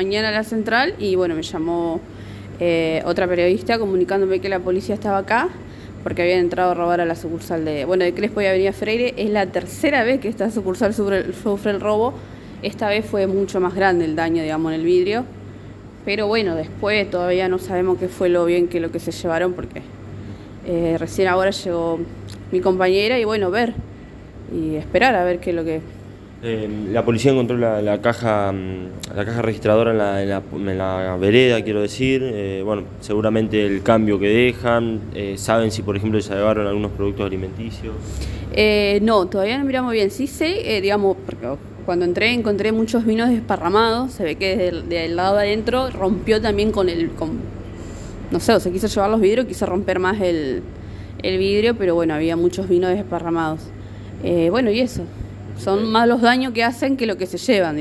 Mañana a la central y bueno, me llamó eh, otra periodista comunicándome que la policía estaba acá porque habían entrado a robar a la sucursal de, bueno, de Crespo y Avenida Freire. Es la tercera vez que esta sucursal sufre, el robo. Esta vez fue mucho más grande el daño, digamos, en el vidrio. Pero bueno, después todavía no sabemos qué fue lo bien que lo que se llevaron porque eh, recién ahora llegó mi compañera y bueno, ver y esperar a ver qué es lo que... Eh, la policía encontró la, caja mm, la caja registradora en la, vereda, quiero decir. Eh, bueno, seguramente el cambio que dejan. eh, ¿Saben si, por ejemplo, se llevaron algunos productos alimenticios? Eh, no, todavía no miramos bien. Sí sé, digamos, cuando entré encontré muchos vinos desparramados. Se ve que desde el lado de adentro rompió también con el... Con, no sé, o se quiso llevar los vidrios, quiso romper más el, el vidrio, pero bueno, había muchos vinos desparramados. Bueno, y eso. Son más los daños que hacen que lo que se llevan.